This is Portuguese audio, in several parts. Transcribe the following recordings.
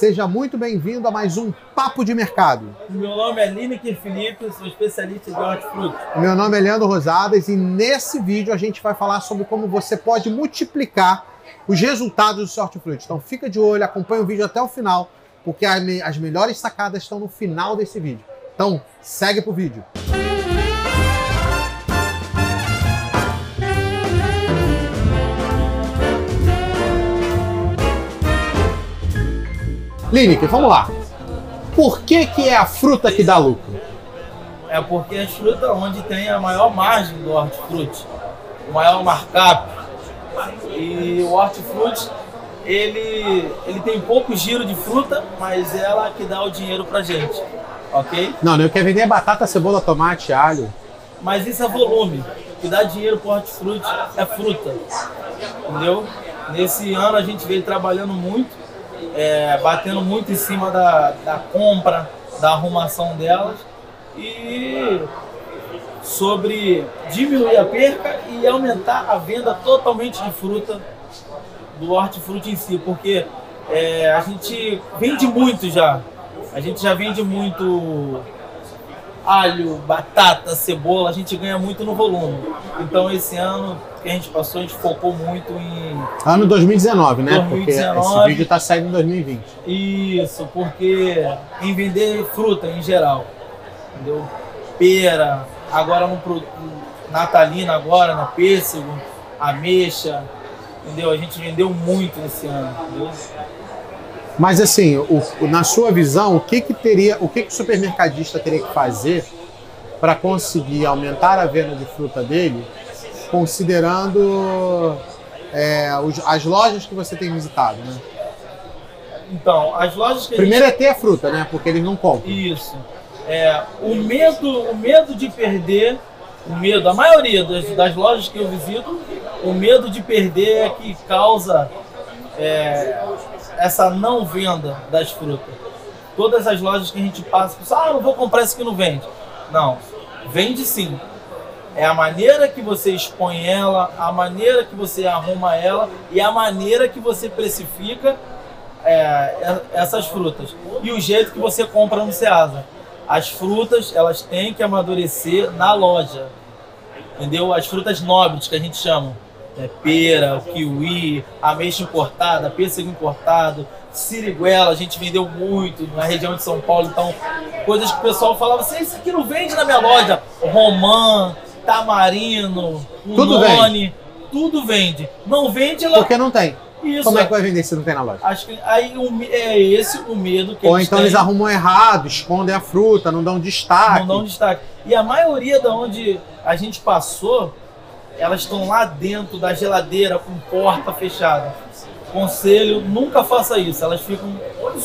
Seja muito bem-vindo a mais um Papo de Mercado. Meu nome é Lineker Felipe, sou especialista de hortifruti. Meu nome é Leandro Rosadas e nesse vídeo a gente vai falar sobre como você pode multiplicar os resultados do seu hortifruti. Então fica de olho, acompanha o vídeo até o final, porque as melhores sacadas estão no final desse vídeo. Então segue pro vídeo. Lineker, vamos lá. Por que, que é a fruta que dá lucro? É porque é a fruta onde tem a maior margem do hortifruti, o maior markup. E o hortifruti, ele, ele tem pouco giro de fruta, mas é ela que dá o dinheiro pra gente, ok? Não, eu quero vender batata, cebola, tomate, alho. Mas isso é volume. O que dá dinheiro pro hortifruti é fruta, entendeu? Nesse ano a gente veio trabalhando muito é, batendo muito em cima da, da compra, da arrumação delas e sobre diminuir a perca e aumentar a venda totalmente de fruta do hortifruti em si, porque é, a gente vende muito já. A gente já vende muito alho, batata, cebola, a gente ganha muito no volume. Então esse ano que a gente passou, a gente focou muito em. Ano 2019, né? 2019, porque esse vídeo está saindo em 2020. Isso, porque em vender fruta em geral. Entendeu? Pera, agora no natalina agora, na pêssego, ameixa. Entendeu? A gente vendeu muito esse ano, entendeu? Mas assim, o, na sua visão, o que, que teria, o que, que o supermercadista teria que fazer para conseguir aumentar a venda de fruta dele, considerando é, os, as lojas que você tem visitado, né? Então, as lojas que Primeiro gente... é ter a fruta, né? Porque eles não compram. Isso. É, o medo, o medo de perder, o medo, a maioria das, das lojas que eu visito, o medo de perder é que causa é, essa não venda das frutas. Todas as lojas que a gente passa, ah, não vou comprar isso que não vende. Não, vende sim. É a maneira que você expõe ela, a maneira que você arruma ela e a maneira que você precifica é, essas frutas. E o jeito que você compra no Ceasa. As frutas, elas têm que amadurecer na loja. Entendeu? As frutas nobres que a gente chama é, pera, kiwi, ameixa importada, pêssego importado, siriguela, a gente vendeu muito na região de São Paulo, então coisas que o pessoal falava assim, isso aqui não vende na minha loja, romã, tamarino, unone, tudo vende. Não vende lá. Porque não tem. Isso, Como é que vai vender se não tem na loja? Acho que aí é esse o medo que Ou eles então têm. eles arrumam errado, escondem a fruta, não dão destaque. Não dão destaque. E a maioria da onde a gente passou, elas estão lá dentro da geladeira com porta fechada. Conselho, nunca faça isso. Elas ficam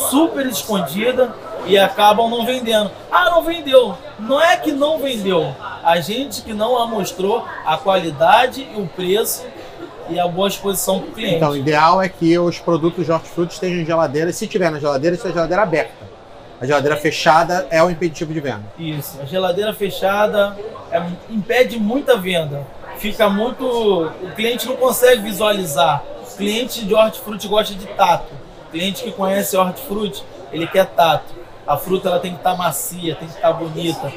super escondidas e acabam não vendendo. Ah, não vendeu. Não é que não vendeu. A gente que não amostrou a qualidade e o preço e a boa exposição para o cliente. Então, o ideal é que os produtos de hortifruti estejam em geladeira. Se tiver na geladeira, seja geladeira aberta. A geladeira fechada é o impeditivo de venda. Isso. A geladeira fechada é, impede muita venda fica muito. O cliente não consegue visualizar. Cliente de hortifruti gosta de tato. Cliente que conhece hortifruti, ele quer tato. A fruta ela tem que estar tá macia, tem que estar tá bonita.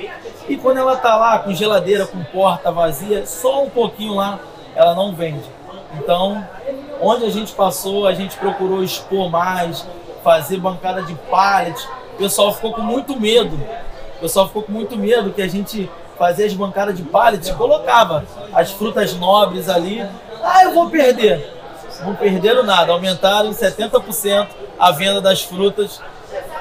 E quando ela está lá com geladeira, com porta vazia, só um pouquinho lá, ela não vende. Então, onde a gente passou, a gente procurou expor mais, fazer bancada de pallet. O pessoal ficou com muito medo. O pessoal ficou com muito medo que a gente fazia as bancadas de pallet, colocava as frutas nobres ali. Ah, eu vou perder. Não perderam nada, aumentaram em 70% a venda das frutas,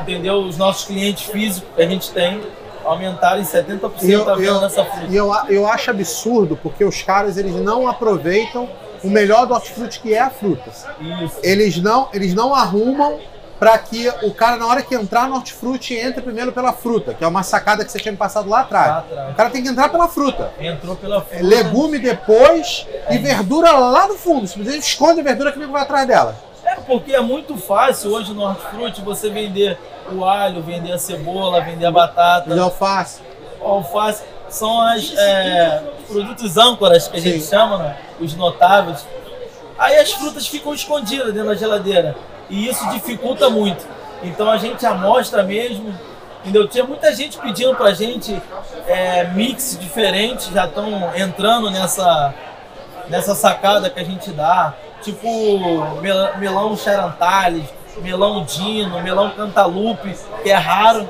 entendeu? Os nossos clientes físicos que a gente tem aumentaram em 70% eu, a venda eu, dessa fruta. E eu, eu acho absurdo porque os caras eles não aproveitam o melhor do hortifruti que é a fruta. Isso. Eles não, eles não arrumam para que o cara, na hora que entrar no hortifruti, entre primeiro pela fruta, que é uma sacada que você tinha me passado lá atrás. Lá atrás. O cara tem que entrar pela fruta. Entrou pela fruta. Legume depois é. e verdura lá no fundo. Se você esconde a verdura, que vai atrás dela. É, porque é muito fácil hoje no hortifruti você vender o alho, vender a cebola, vender a batata. E alface. O alface são as é, produtos âncoras que a gente Sim. chama, né? os notáveis. Aí as frutas ficam escondidas dentro da geladeira. E isso dificulta muito. Então a gente amostra mesmo. Entendeu? Tinha muita gente pedindo pra gente é, mix diferentes, já estão entrando nessa, nessa sacada que a gente dá. Tipo mel- melão charantales, melão dino, melão cantalupe, que é raro.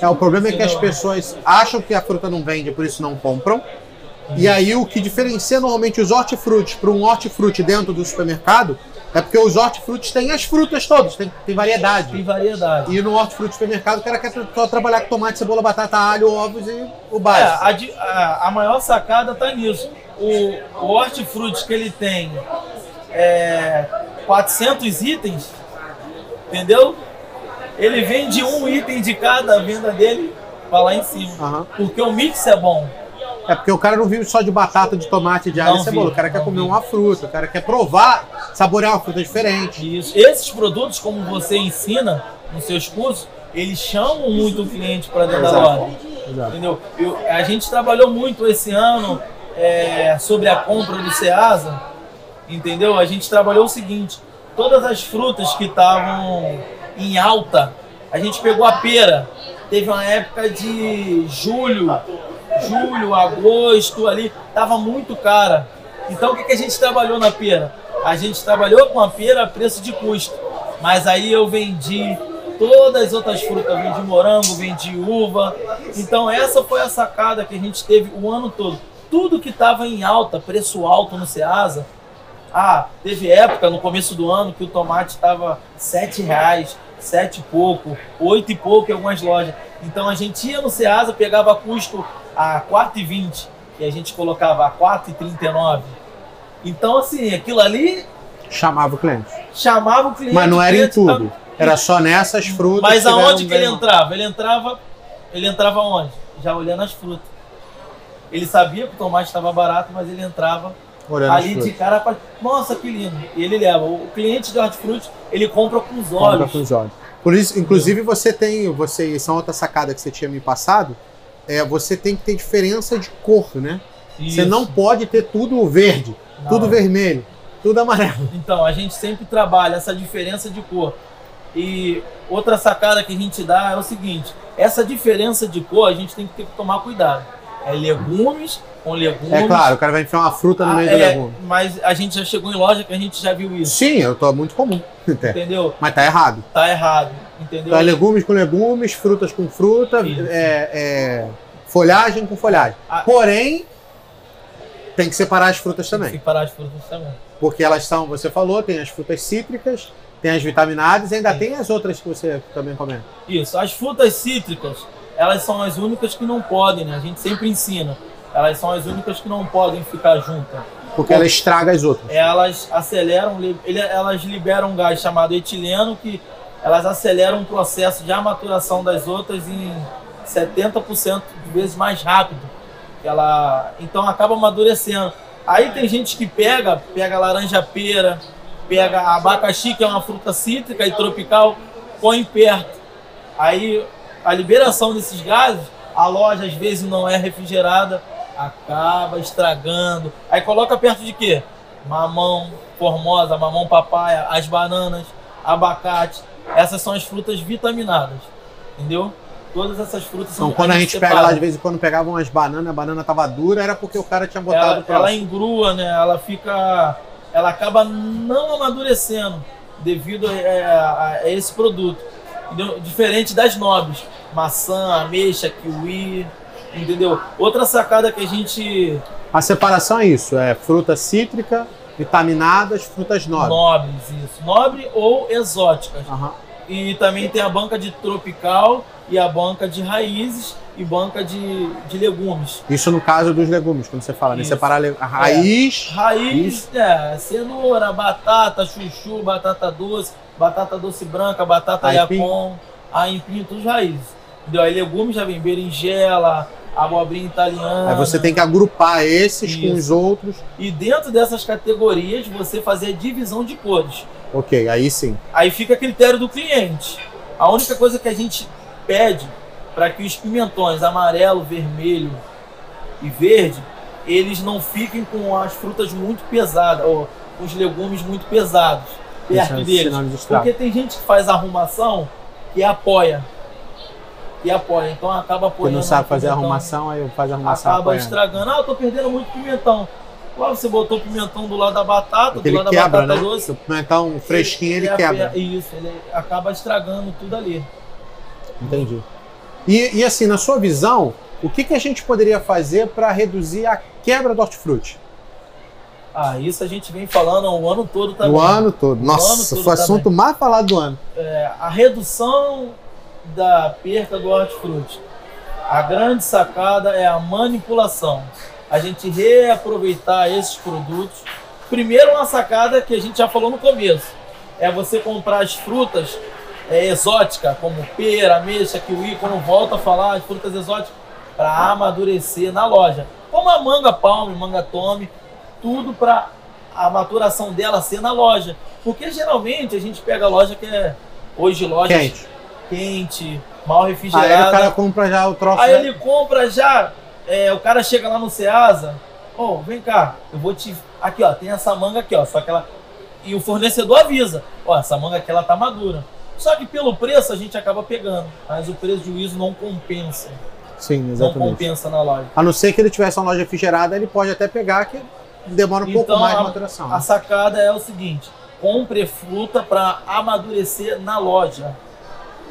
É, o problema é que as pessoas acham que a fruta não vende, por isso não compram. E aí o que diferencia normalmente os hortifrutis para um hortifruti dentro do supermercado é porque os hortifrutis têm as frutas todas, tem, tem Tem variedade. variedade. E no hortifruti supermercado o cara quer só trabalhar com tomate, cebola, batata, alho, ovos e o É, básico. a, di- a- a maior sacada tá nisso. O, o hortifruti que ele tem é, 400 itens, entendeu? Ele vende um item de cada venda dele pra lá em cima. Aham. Porque o mix é bom. É porque o cara não vive só de batata, de tomate, de alho Não e cebola. O cara quer comer uma fruta, o cara quer provar, saborear uma fruta diferente. Isso. Esses produtos, como você ensina nos seus cursos, eles chamam muito o cliente para dentro da Exato. loja. Exato. Entendeu? Eu- a gente trabalhou muito esse ano é, sobre a compra do Ceasa, entendeu? A gente trabalhou o seguinte: todas as frutas que estavam em alta, a gente pegou a pera. Teve uma época de julho, julho, agosto ali, tava muito cara. Então o que, que a gente trabalhou na pera? A gente trabalhou com a pera a preço de custo. Mas aí eu vendi todas as outras frutas, vendi morango, vendi uva. Então essa foi a sacada que a gente teve o ano todo. Tudo que estava em alta, preço alto no Ceasa, ah, teve época no começo do ano que o tomate estava sete reais, sete e pouco, oito e pouco em algumas lojas. Então a gente ia no Ceasa, pegava custo a 4,20 e a gente colocava a 4,39. Então assim, aquilo ali Chamava o cliente. chamava o cliente. Mas não era em tudo. Era só nessas frutas. Mas aonde que ele entrava? Ele entrava, ele entrava onde? Já olhando as frutas. Ele sabia que o tomate estava barato, mas ele entrava Olhando ali de cara para, nossa, que lindo. E ele leva. O cliente de hortifruti, ele compra com os Compra olhos. com os olhos. Por isso, inclusive, você tem, você, isso é outra sacada que você tinha me passado, é, você tem que ter diferença de cor, né? Você Isso. não pode ter tudo verde, Não. tudo vermelho, tudo amarelo. Então, a gente sempre trabalha essa diferença de cor. E outra sacada que a gente dá é o seguinte: essa diferença de cor a gente tem que ter que tomar cuidado. É legumes com legumes. É claro, o cara vai enfiar uma fruta no Ah, meio é, do legume. Mas a gente já chegou em loja que a gente já viu isso. Sim, eu tô muito comum. Entendeu? Mas tá errado. Tá errado. Entendeu? É legumes com legumes, frutas com fruta, é, é, folhagem com folhagem. Ah. Porém, tem que separar as frutas Tem também. que parar as frutas também. Porque elas são, você falou, tem as frutas cítricas, tem as vitaminadas e ainda Sim. tem as outras que você também comenta. Isso. As frutas cítricas, elas são as únicas que não podem, né? A gente sempre ensina. Elas são as únicas que não podem ficar juntas. Porque ela estraga as outras. Elas aceleram, elas liberam um gás chamado etileno que elas aceleram o processo de amaturação das outras em 70% de vezes mais rápido. Ela, então acaba amadurecendo. Aí tem gente que pega, pega laranja pera, pega abacaxi, que é uma fruta cítrica e tropical, põe perto. Aí a liberação desses gases, a loja às vezes não é refrigerada, acaba estragando. Aí coloca perto de quê? Mamão, formosa, mamão papaya, as bananas, abacate. Essas são as frutas vitaminadas. Entendeu? Todas essas frutas são Então, quando a gente pega separa. lá, de vez em quando pegavam umas bananas, a banana tava dura, era porque o cara tinha botado ela, ela engrua, né? Ela fica. Ela acaba não amadurecendo devido a, a- a esse produto. Entendeu? Diferente das nobres. Maçã, ameixa, kiwi. Entendeu? Outra sacada que a gente. A separação é isso, é fruta cítrica, vitaminadas, frutas nobres. Nobres, isso. Nobre ou exóticas. Aham. E também tem a banca de tropical e a banca de raízes e banca de, de legumes. Isso no caso dos legumes, quando você fala, né? Isso. Separar le- a raiz. Raiz, é, cenoura, batata, chuchu, batata doce, batata doce branca, batata Aipim. yacon, aipim, tudo raízes. Entendeu? Aí legumes já vem berinjela, abobrinha italiana. Aí você tem que agrupar esses com Isso. os outros. E dentro dessas categorias você fazer a divisão de cores. Ok, aí sim. Aí fica a critério do cliente. A única coisa que a gente pede para que os pimentões amarelo, vermelho e verde, eles não fiquem com as frutas muito pesadas, ou com os legumes muito pesados perto Deixa deles. Porque tem gente que faz arrumação que apoia. Que apoia. Então acaba apoiando. Porque não sabe fazer pimentão. arrumação, aí faz a arrumação Acaba apoiando. estragando. Ah, eu tô perdendo muito pimentão. Lá você botou o pimentão do lado da batata, Porque do ele lado quebra, da né? batata doce. Se o pimentão fresquinho, ele, quebra. Isso, ele acaba estragando tudo ali. Entendi. E, e assim, na sua visão, o que, que a gente poderia fazer para reduzir a quebra do hortifruti? Ah, isso a gente vem falando o ano todo também. No ano todo. No Nossa, ano todo foi o assunto mais falado do ano. É, a redução da perca do hortifruti. A grande sacada é a manipulação. A gente reaproveitar esses produtos. Primeiro, uma sacada que a gente já falou no começo. É você comprar as frutas é, exóticas, como pera, ameixa, kiwi, quando volta a falar, as frutas exóticas, para amadurecer na loja. Como a manga palme, manga tome, tudo para a maturação dela ser na loja. Porque geralmente a gente pega a loja que é hoje loja Quente. Quente, mal Aí refrigerada. o cara compra já o troço. Aí né? ele compra já, é, o cara chega lá no Ceasa, ô, vem cá, eu vou te. Aqui, ó, tem essa manga aqui, ó. Só que ela. E o fornecedor avisa, ó, essa manga aqui ela tá madura. Só que pelo preço a gente acaba pegando, mas o prejuízo não compensa. Sim, Não exatamente. compensa na loja. A não ser que ele tivesse uma loja refrigerada, ele pode até pegar que demora um pouco Então, mais de a- maturação. A sacada é o seguinte: compre fruta para amadurecer na loja.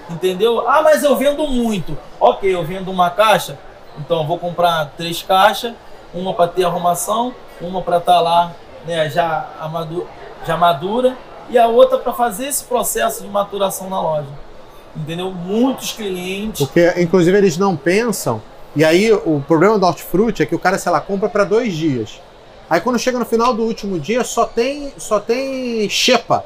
Entendeu? Ah, mas eu vendo muito. Ok, eu vendo uma caixa, então vou comprar três caixas, uma para ter arrumação, uma para estar lá né, já, amadu já madura e a outra para fazer esse processo de maturação na loja. Entendeu? Muitos clientes. Porque, inclusive, eles não pensam. E aí, o problema do hortifruti é que o cara, sei lá, compra para dois dias. Aí, quando chega no final do último dia, só tem, só tem xepa.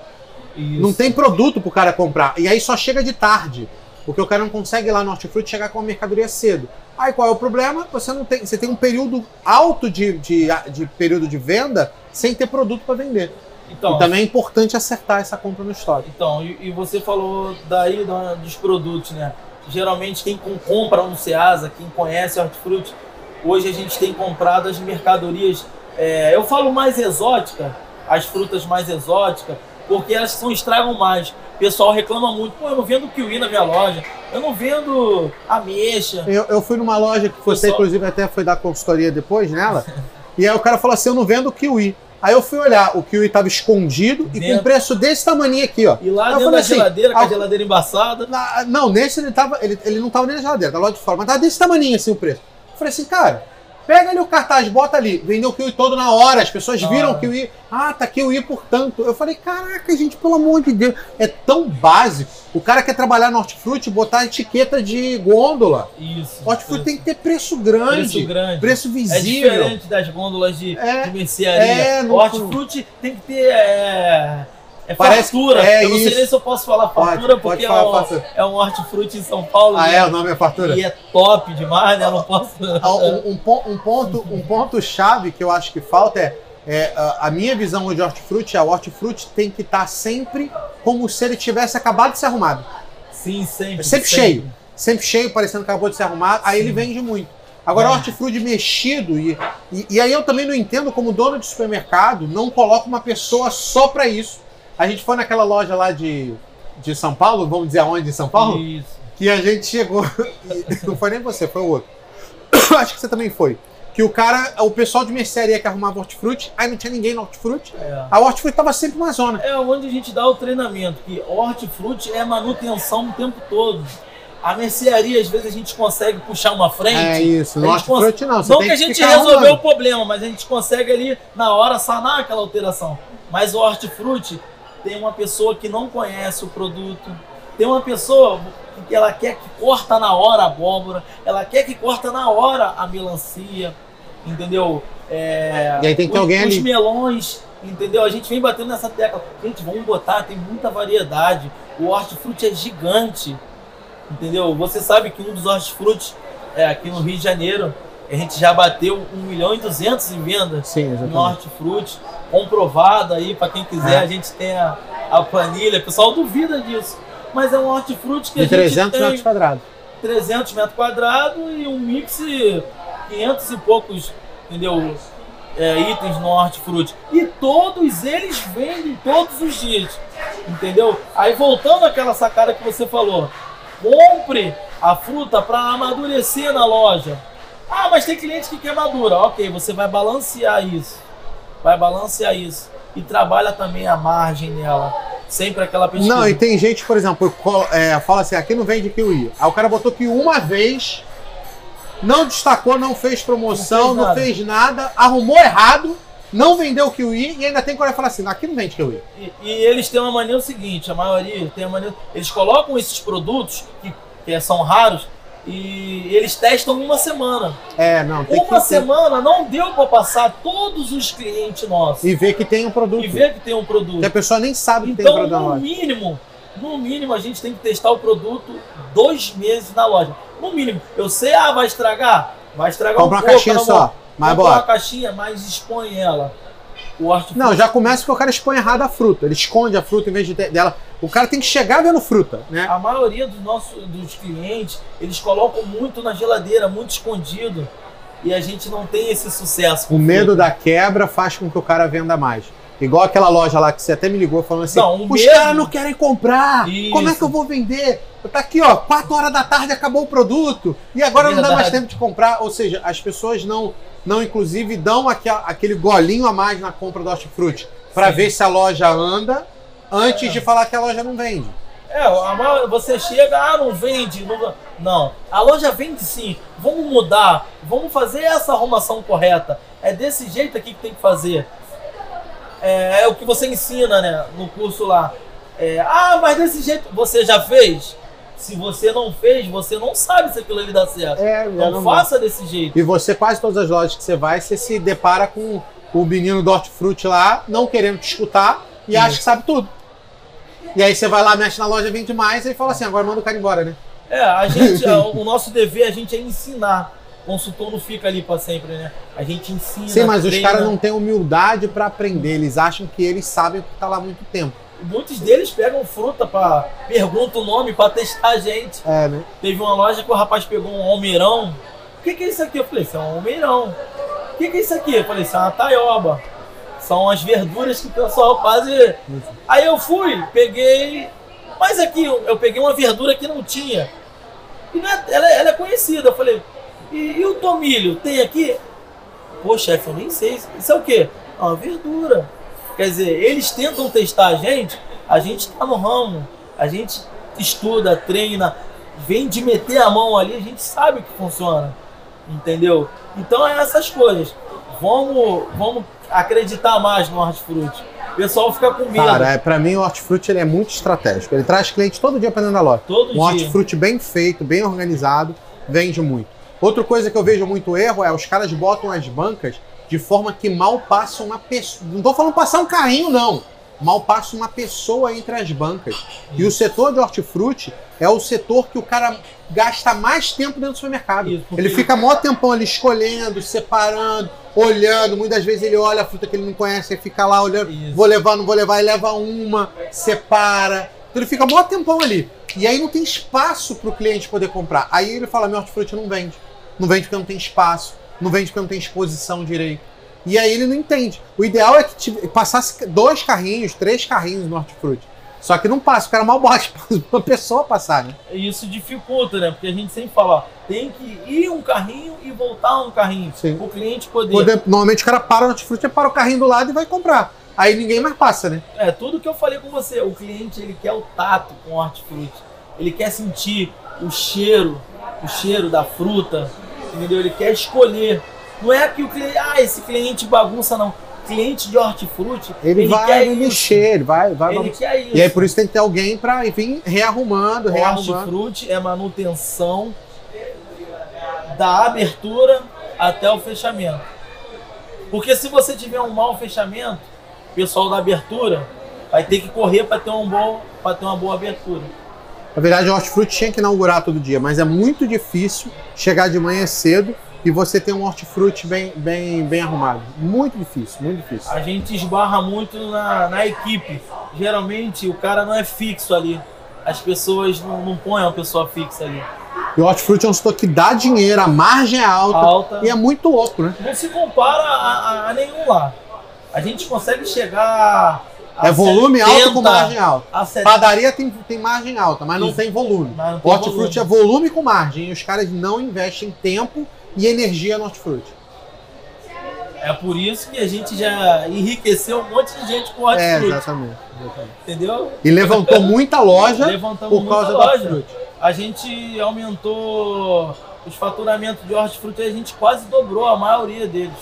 Isso. Não tem produto pro cara comprar. E aí só chega de tarde. Porque o cara não consegue ir lá no hortifruti chegar com a mercadoria cedo. Aí qual é o problema? Você não tem. Você tem um período alto de, de, de período de venda sem ter produto para vender. Então, E também é importante acertar essa compra no estoque. Então, e, e você falou daí da- dos produtos, né? Geralmente quem com- compra no Ceasa, quem conhece hortifruti, hoje a gente tem comprado as mercadorias, é, eu falo mais exótica, as frutas mais exóticas, porque elas são estragam mais. O pessoal reclama muito, pô, eu não vendo kiwi na minha loja, eu não vendo ameixa. Eu, eu fui numa loja que você, Pessoal- inclusive, até foi dar consultoria depois nela. e aí o cara falou assim: eu não vendo kiwi. Aí eu fui olhar, o kiwi tava escondido e com Dentro. preço desse tamaninho aqui, ó. E lá dentro da assim, geladeira, com a ah, geladeira embaçada. Na- não, nesse ele tava. Ele, ele não tava nem na geladeira, tava lá de fora, mas tava desse tamaninho assim o preço. Eu falei assim, cara, pega ali o cartaz, bota ali, vendeu o kiwi todo na hora, as pessoas viram hora. o kiwi, ah, tá kiwi por tanto. Eu falei, caraca, gente, pelo amor de Deus, é tão básico. O cara quer trabalhar no hortifruti e botar etiqueta de gôndola. Isso. Hortifruti tem que ter preço grande, preço grande. preço É visível. diferente das gôndolas de, É, de mercearia. é, não- o hortifruti tem que ter. É, é Parece- fartura. é eu não sei isso. nem se eu posso falar Pode, fartura, pode porque falar é, um, fartura. é um hortifruti em São Paulo. Ah, né? é, o nome é fartura? E é top demais, né? Eu não posso. Ah, um, um um ponto, um ponto chave que eu acho que falta é, é, a, a minha visão de hortifruti é o hortifruti tem que estar sempre como se ele tivesse acabado de ser arrumado. Sim, sempre. Sempre cheio. Sempre cheio, parecendo que acabou de ser arrumado, aí ele vende muito. Agora, É. hortifruti mexido, e, e, e aí eu também não entendo como dono de supermercado não coloca uma pessoa só pra isso. A gente foi naquela loja lá de, de São Paulo, vamos dizer aonde em São Paulo? Isso. que a gente chegou. não foi nem você, foi o outro. Acho que você também foi. Que o cara, o pessoal de mercearia que arrumava hortifruti, aí não tinha ninguém no hortifruti. É. A hortifruti tava sempre uma zona. É onde a gente dá o treinamento, que hortifruti é manutenção o tempo todo. A mercearia, às vezes, a gente consegue puxar uma frente. É isso, no gente hortifruti não. Você Não que a gente resolveu o problema, mas a gente consegue ali na hora sanar aquela alteração. Mas o hortifruti tem uma pessoa que não conhece o produto, tem uma pessoa que ela quer que corta na hora a abóbora, ela quer que corta na hora a melancia, entendeu? É, E aí tem que ter os, alguém os ali. melões, entendeu? A gente vem batendo nessa tecla. Gente, vamos botar, tem muita variedade. O hortifruti é gigante, entendeu? Você sabe que um dos hortifrutis é, aqui no Rio de Janeiro, a gente já bateu 1 milhão e 200 em vendas Sim, no hortifruti, comprovado aí, para quem quiser, É. a gente tem a, a planilha, o pessoal duvida disso. Mas é um hortifruti que a De gente 300 tem metros quadrados. 300 metros quadrados e um mix 500 e poucos, entendeu? É, itens no hortifruti. E todos eles vendem todos os dias. Entendeu? Aí voltando àquela sacada que você falou, compre a fruta para amadurecer na loja. Ah, mas tem cliente que quer madura. Ok, você vai balancear isso. Vai balancear isso. E trabalha também a margem dela. Sempre aquela pesquisa. Não, e tem gente, por exemplo, é, fala assim, aqui não vende kiwi. Aí o cara botou que uma vez, não destacou, não fez promoção, não fez, não nada. fez nada, arrumou errado, não vendeu o kiwi e ainda tem que falar assim, aqui não vende kiwi. E, e eles têm uma mania o seguinte, a maioria tem uma mania, eles colocam esses produtos que, que são raros e eles testam uma semana. É, não, tem Uma que semana não deu para passar todos os clientes nossos. E ver que tem um produto. E ver que tem um produto. Que a pessoa nem sabe que então, tem um produto. Então, no mínimo, no mínimo, a gente tem que testar o produto dois meses na loja. No mínimo. Eu sei, ah, vai estragar? Vai estragar Compra um uma caixinha só. Mas bora. uma caixinha, mas expõe ela. Não, já começa porque o cara expõe errado a fruta. Ele esconde a fruta em vez de dela. O cara tem que chegar vendo fruta, né? A maioria dos nossos dos clientes, eles colocam muito na geladeira, muito escondido. E a gente não tem esse sucesso. O medo fruta. da quebra faz com que o cara venda mais. Igual aquela loja lá que você até me ligou falando assim: não, os caras não querem comprar. Isso. Como é que eu vou vender? Tá aqui, ó, 4 horas da tarde acabou o produto e agora Verdade. não dá mais tempo de comprar. Ou seja, as pessoas não não inclusive dão aquele golinho a mais na compra do hortifruti para ver se a loja anda antes é. de falar que a loja não vende. É, você chega, ah, não vende. Não, não, a loja vende sim. Vamos mudar, vamos fazer essa arrumação correta. É desse jeito aqui que tem que fazer. É, é o que você ensina, né, no curso lá. É, ah, mas desse jeito você já fez? Se você não fez, você não sabe se aquilo ali dá certo. É, então não faça desse jeito. E você, quase todas as lojas que você vai, você se depara com o menino do hortifruti lá, não querendo te escutar e acha que sabe tudo. E aí você vai lá, mexe na loja, vende mais e fala assim, agora manda o cara embora, né? É, a gente, o nosso dever a gente é ensinar. O consultor não fica ali para sempre, né? A gente ensina. Sim, mas treina. os caras não têm humildade para aprender. Eles acham que eles sabem porque tá lá há muito tempo. Muitos deles pegam fruta para perguntam o nome para testar a gente. É, né? Teve uma loja que o rapaz pegou um almeirão. O que, que é isso aqui? Eu falei, isso é um almeirão. O que, que é isso aqui? Eu falei, isso é uma taioba. São as verduras que o pessoal faz. Aí eu fui, peguei. Mas aqui, eu peguei uma verdura que não tinha. E não é, ela, ela, é conhecida. Eu falei, e, e, o tomilho? Tem aqui? Pô, chefe, eu nem sei. Isso é o quê? É uma verdura. Quer dizer, eles tentam testar a gente, a gente está no ramo, a gente estuda, treina, vem de meter a mão ali, a gente sabe que funciona. Entendeu? Então é essas coisas. Vamos, vamos acreditar mais no hortifruti. O pessoal fica com medo. Cara, é, pra mim o hortifruti ele é muito estratégico. Ele traz cliente todo dia para dentro da loja. Todo um dia. hortifruti bem feito, bem organizado, vende muito. Outra coisa que eu vejo muito erro é os caras botam as bancas de forma que mal passa uma pessoa. Não estou falando passar um carrinho, não. Mal passa uma pessoa entre as bancas. E o setor de hortifruti é o setor que o cara gasta mais tempo dentro do supermercado. Isso, Ele fica maior tempão ali escolhendo, separando, olhando. Muitas vezes ele olha a fruta que ele não conhece e fica lá olhando. Isso. Vou levar, não vou levar, e leva uma, separa. Então ele fica maior tempão ali. E aí não tem espaço para o cliente poder comprar. Aí ele fala: meu hortifruti não vende. Não vende porque não tem espaço não vende porque não tem exposição direito. E aí ele não entende. O ideal é que passasse dois carrinhos, três carrinhos no hortifruti. Só que não passa, o cara mal bate uma pessoa passar, né? Isso dificulta, né? Porque a gente sempre fala, ó, tem que ir um carrinho e voltar um carrinho. Sim. O cliente poder... poder. Normalmente o cara para no hortifruti, para o carrinho do lado e vai comprar. Aí ninguém mais passa, né? É, tudo que eu falei com você, o cliente ele quer o tato com o hortifruti. Ele quer sentir o cheiro, o cheiro da fruta, entendeu? Ele quer escolher. Não é que o cliente, ah, esse cliente bagunça, não. Cliente de hortifruti, ele, ele vai mexer, ele vai, vai. Ele quer isso. E aí por isso tem que ter alguém para vir rearrumando, rearrumando. Hortifruti é manutenção da abertura até o fechamento. Porque se você tiver um mau fechamento, o pessoal da abertura vai ter que correr para ter, um bom, ter uma boa abertura. Na verdade, o hortifruti tinha que inaugurar todo dia, mas é muito difícil chegar de manhã cedo e você ter um hortifruti bem, bem, bem arrumado. Muito difícil, muito difícil. A gente esbarra muito na, na equipe. Geralmente o cara não é fixo ali. As pessoas não, não põem uma pessoa fixa ali. E o hortifruti é um setor que dá dinheiro, a margem é alta, alta. e é muito louco, né? Não se compara a, a, a nenhum lá. A gente consegue chegar É volume alto 70, com margem alta. A 70, Padaria tem, tem margem alta, mas não Isso. tem volume. não Hortifruti é volume. com margem. E os caras não investem tempo e energia no hortifruti. É por isso que a gente já enriqueceu um monte de gente com É, hortifruti, exatamente. exatamente. entendeu? E levantou muita loja Levantamos por causa muita do loja. hortifruti. A gente aumentou os faturamentos de hortifruti, a gente quase dobrou a maioria deles.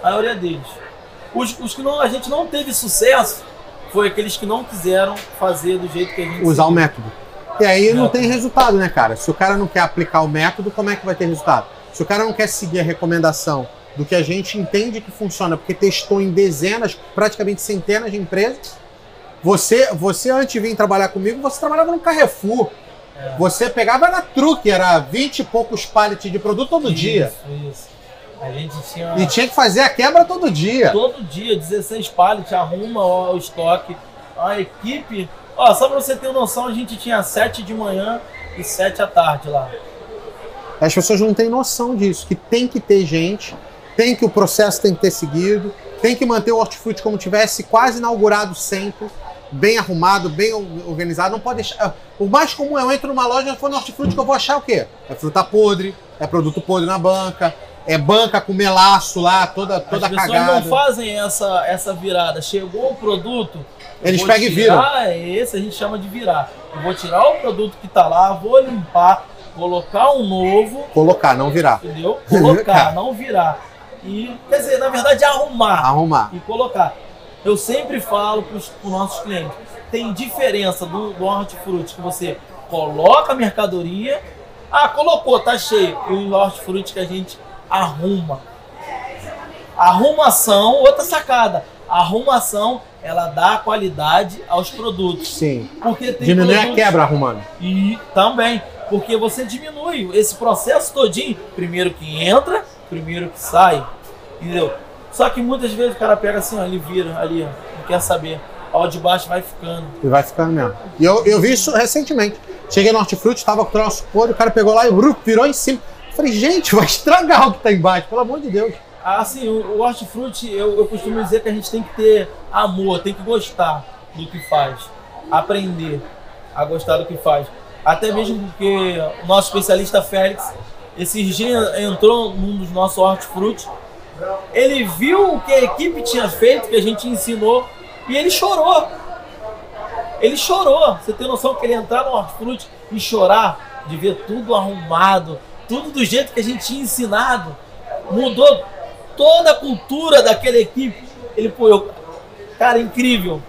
A maioria deles. Os, os que não, a gente não teve sucesso foi aqueles que não quiseram fazer do jeito que a gente Usar o seguiu. método. E aí não Método. tem resultado, né, cara? Se o cara não quer aplicar o método, como é que vai ter resultado? Se o cara não quer seguir a recomendação do que a gente entende que funciona, porque testou em dezenas, praticamente centenas de empresas, você, você antes de vir trabalhar comigo, você trabalhava no Carrefour. É. Você pegava na truque, era 20 e poucos pallets de produto todo dia. Isso, isso. A gente tinha E tinha que fazer a quebra todo dia. todo dia 16 pallets, arruma o estoque. A equipe, ó, só pra você ter noção, a gente tinha 7 de manhã e 7 à tarde lá. As pessoas não têm noção disso, que tem que ter gente, tem que o processo tem que ter seguido, tem que manter o hortifruti como tivesse quase inaugurado sempre, bem arrumado, bem organizado. Não pode deixar. O mais comum é eu entro numa loja e for no hortifruti que eu vou achar o quê? É fruta podre, é produto podre na banca, é banca com melaço lá, toda, toda As pessoas cagada. não fazem essa, essa virada. Chegou o produto. Eles pegam e tirar, é Esse a gente chama de virar. Eu vou tirar o produto que tá lá, vou limpar, colocar um novo, Colocar, não virar. entendeu? Colocar, não virar. E, quer dizer, na verdade, arrumar Arrumar. e colocar. Eu sempre falo para os nossos clientes: tem diferença do, do hortifruti que você coloca a mercadoria. Ah, colocou, tá cheio. E o hortifruti que a gente arruma. Arrumação, outra sacada. A arrumação, ela dá qualidade aos produtos. Sim. Porque tem Diminui a produtos- quebra arrumando. e também, porque você diminui esse processo todinho. Primeiro que entra, primeiro que sai. Entendeu? Só que muitas vezes o cara pega assim, ó, ele vira ali, ó, não quer saber. O de baixo vai ficando. E vai ficando mesmo. E eu, eu vi isso recentemente. Cheguei no hortifruti, tava com o troço podre, o cara pegou lá e bru, virou em cima. Falei, gente, vai estragar o que tá embaixo, pelo amor de Deus. Assim, o, o hortifruti, eu, eu costumo dizer que a gente tem que ter amor, tem que gostar do que faz. Aprender a gostar do que faz. Até mesmo porque o nosso especialista Félix, esses dias entrou num dos nossos hortifruti, ele viu o que a equipe tinha feito, que a gente ensinou, e ele chorou. Ele chorou. Você tem noção que ele entrar no hortifruti e chorar de ver tudo arrumado, tudo do jeito que a gente tinha ensinado, mudou toda a cultura daquela equipe. Ele eu, cara, incrível.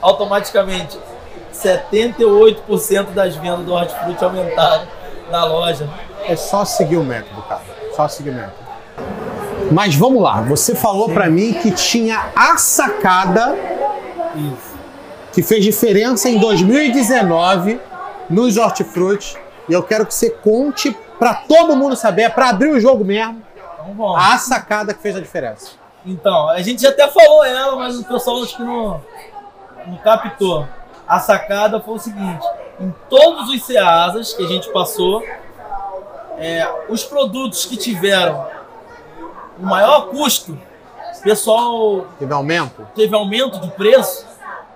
Automaticamente, 78% das vendas do hortifruti aumentaram na loja. É só seguir o método, cara. Só seguir o método. Mas vamos lá, você falou pra mim que tinha a sacada Isso. que fez diferença em 2019 nos hortifruti. E eu quero que você conte pra todo mundo saber, é pra abrir o jogo mesmo, Então a sacada que fez a diferença. Então, a gente até falou ela, mas o pessoal acho que não, não captou. A sacada foi o seguinte: em todos os Ceasas que a gente passou, é, os produtos que tiveram o maior custo, o pessoal Teve aumento? teve aumento de preço,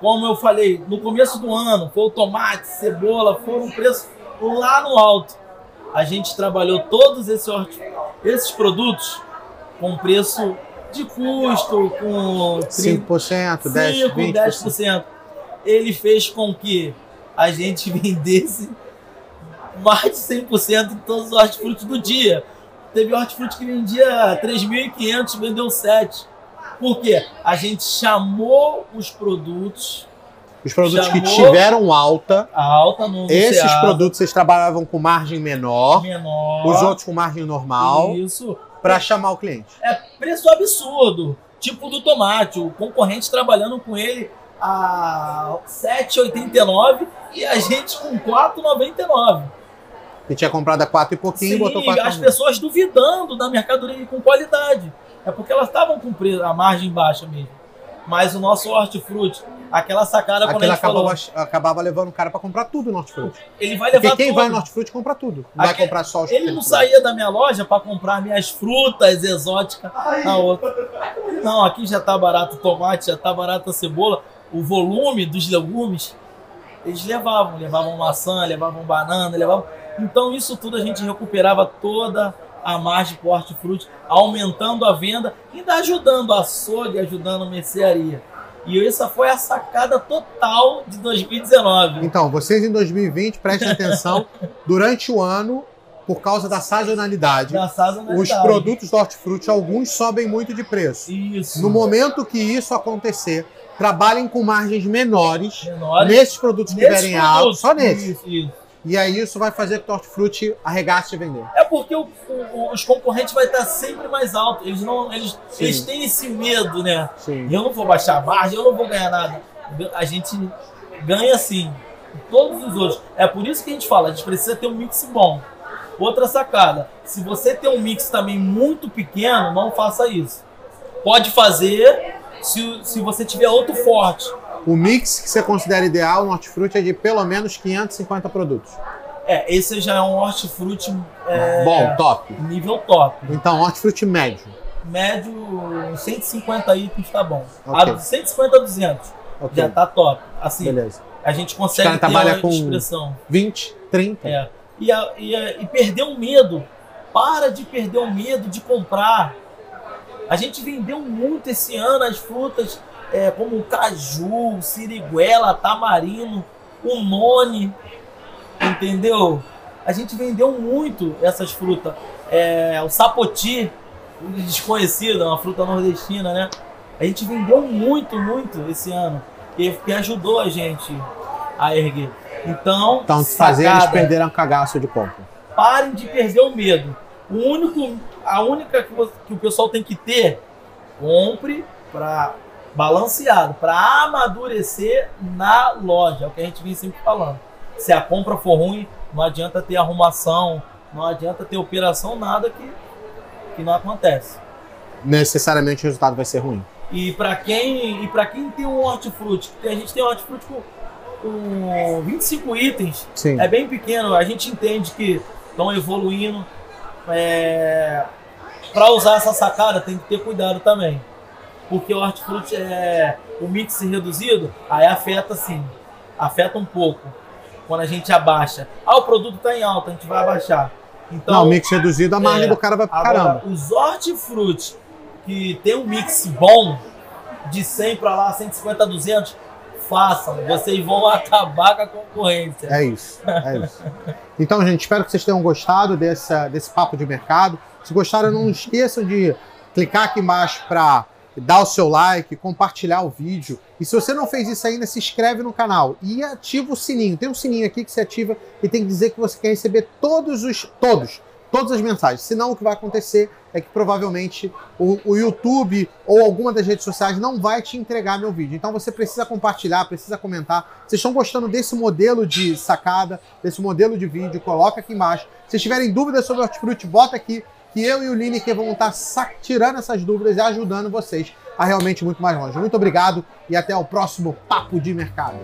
como eu falei, no começo do ano, foi o tomate, cebola, foram preços lá no alto. A gente trabalhou todos esses, esses produtos com preço de custo, com 30, 5%, 10%, 5, 20%. 10%. Ele fez com que a gente vendesse mais de 100% em todos os hortifrutis do dia. Teve hortifruti que vendia 3.500, vendeu 7. Por quê? A gente chamou os produtos Os produtos que Chamou- tiveram alta, alta no, esses produtos vocês trabalhavam com margem menor, menor. os outros com margem normal, Isso. pra chamar o cliente. É preço absurdo. Tipo do tomate. O concorrente trabalhando com ele a 7,89 e a gente com 4,99. Que tinha comprado a 4 e pouquinho e botou Sim, 4 as pessoas duvidando da mercadoria com qualidade. É porque elas estavam com a margem baixa mesmo. Mas o nosso hortifruti, aquela sacada quando acabava, acabava levando o cara pra comprar tudo no hortifruti. ele vai levar Porque quem tudo. vai no hortifruti compra tudo. Não vai comprar só os Ele não saía da minha loja para comprar minhas frutas exóticas na outra. Não, aqui já tá barato o tomate, já tá barato a cebola. o volume dos legumes, eles levavam, levavam maçã, levavam banana, levavam. Então isso tudo a gente recuperava toda a margem para o hortifruti, aumentando a venda, ainda ajudando a açougue, ajudando a mercearia. E essa foi a sacada total de 2019. Então, vocês em 2020, prestem atenção, durante o ano, por causa da sazonalidade, Da sazonalidade. os produtos do hortifruti, alguns sobem muito de preço. Isso. No momento que isso acontecer, trabalhem com margens menores, Menores. nesses produtos que Nesses altos, produtos. só nesses. Isso, isso. E aí isso vai fazer que o hortifruti arregace de vender. É porque o- o- os concorrentes vai estar sempre mais alto. Eles não, eles, Sim. eles têm esse medo, né? Sim. Eu não vou baixar a margem, eu não vou ganhar nada. A gente ganha sim. Todos os outros. É por isso que a gente fala, a gente precisa ter um mix bom. Outra sacada, se você tem um mix também muito pequeno, não faça isso. Pode fazer se, se você tiver outro forte. O mix que você considera ideal no hortifruti é de pelo menos 550 produtos. É, esse já é um hortifruti é, Bom, top. nível top. Então, hortifruti médio. Médio, 150 itens tá bom. Ok. A 150 a 200 Ok. já tá top. Assim, Beleza. a gente consegue ter uma com- expressão. 20, 30. É. E, a- e, a- e perder o medo. Para de perder o medo de comprar. A gente vendeu muito esse ano as frutas é, como o caju, siriguela, tamarino, o none. Entendeu? A gente vendeu muito essas frutas. É, o sapoti, desconhecido, é uma fruta nordestina, né? A gente vendeu muito, muito esse ano. Que, que ajudou a gente a erguer. Então, Então, fazer eles perderem o cagaço de compra. parem de perder o medo. O único, a única que, você- que o pessoal tem que ter, compre para balanceado, para amadurecer na loja. É o que a gente vem sempre falando. Se a compra for ruim, não adianta ter arrumação, não adianta ter operação, nada que, que não acontece. Necessariamente o resultado vai ser ruim. E para quem, e para quem tem um hortifruti, a gente tem um hortifruti com, com 25 itens, Sim. é bem pequeno, a gente entende que estão evoluindo. É... Para usar essa sacada tem que ter cuidado também. Porque o hortifruti é o mix reduzido, aí afeta sim. Afeta um pouco. Quando a gente abaixa. Ah, o produto está em alta, a gente vai abaixar. Então, não, mix reduzido, a margem é, do cara vai pro Agora, caramba. os hortifruti que tem um mix bom, de 100 para lá, 150 a 200, façam. Vocês vão acabar com a concorrência. É isso, é isso. Então, gente, espero que vocês tenham gostado dessa, desse papo de mercado. Se gostaram, não esqueçam de clicar aqui embaixo para dar o seu like, compartilhar o vídeo. E se você não fez isso ainda, se inscreve no canal e ativa o sininho. Tem um sininho aqui que você ativa e tem que dizer que você quer receber todos os todos, todas as mensagens. Senão o que vai acontecer é que provavelmente o, o YouTube ou alguma das redes sociais não vai te entregar meu vídeo. Então você precisa compartilhar, precisa comentar. Vocês estão gostando desse modelo de sacada, desse modelo de vídeo? Coloca aqui embaixo. Se tiverem dúvidas sobre hortifruti, bota aqui que eu e o Lineker vamos estar sa- tirando essas dúvidas e ajudando vocês a realmente muito mais longe. Muito obrigado e até o próximo Papo de Mercado.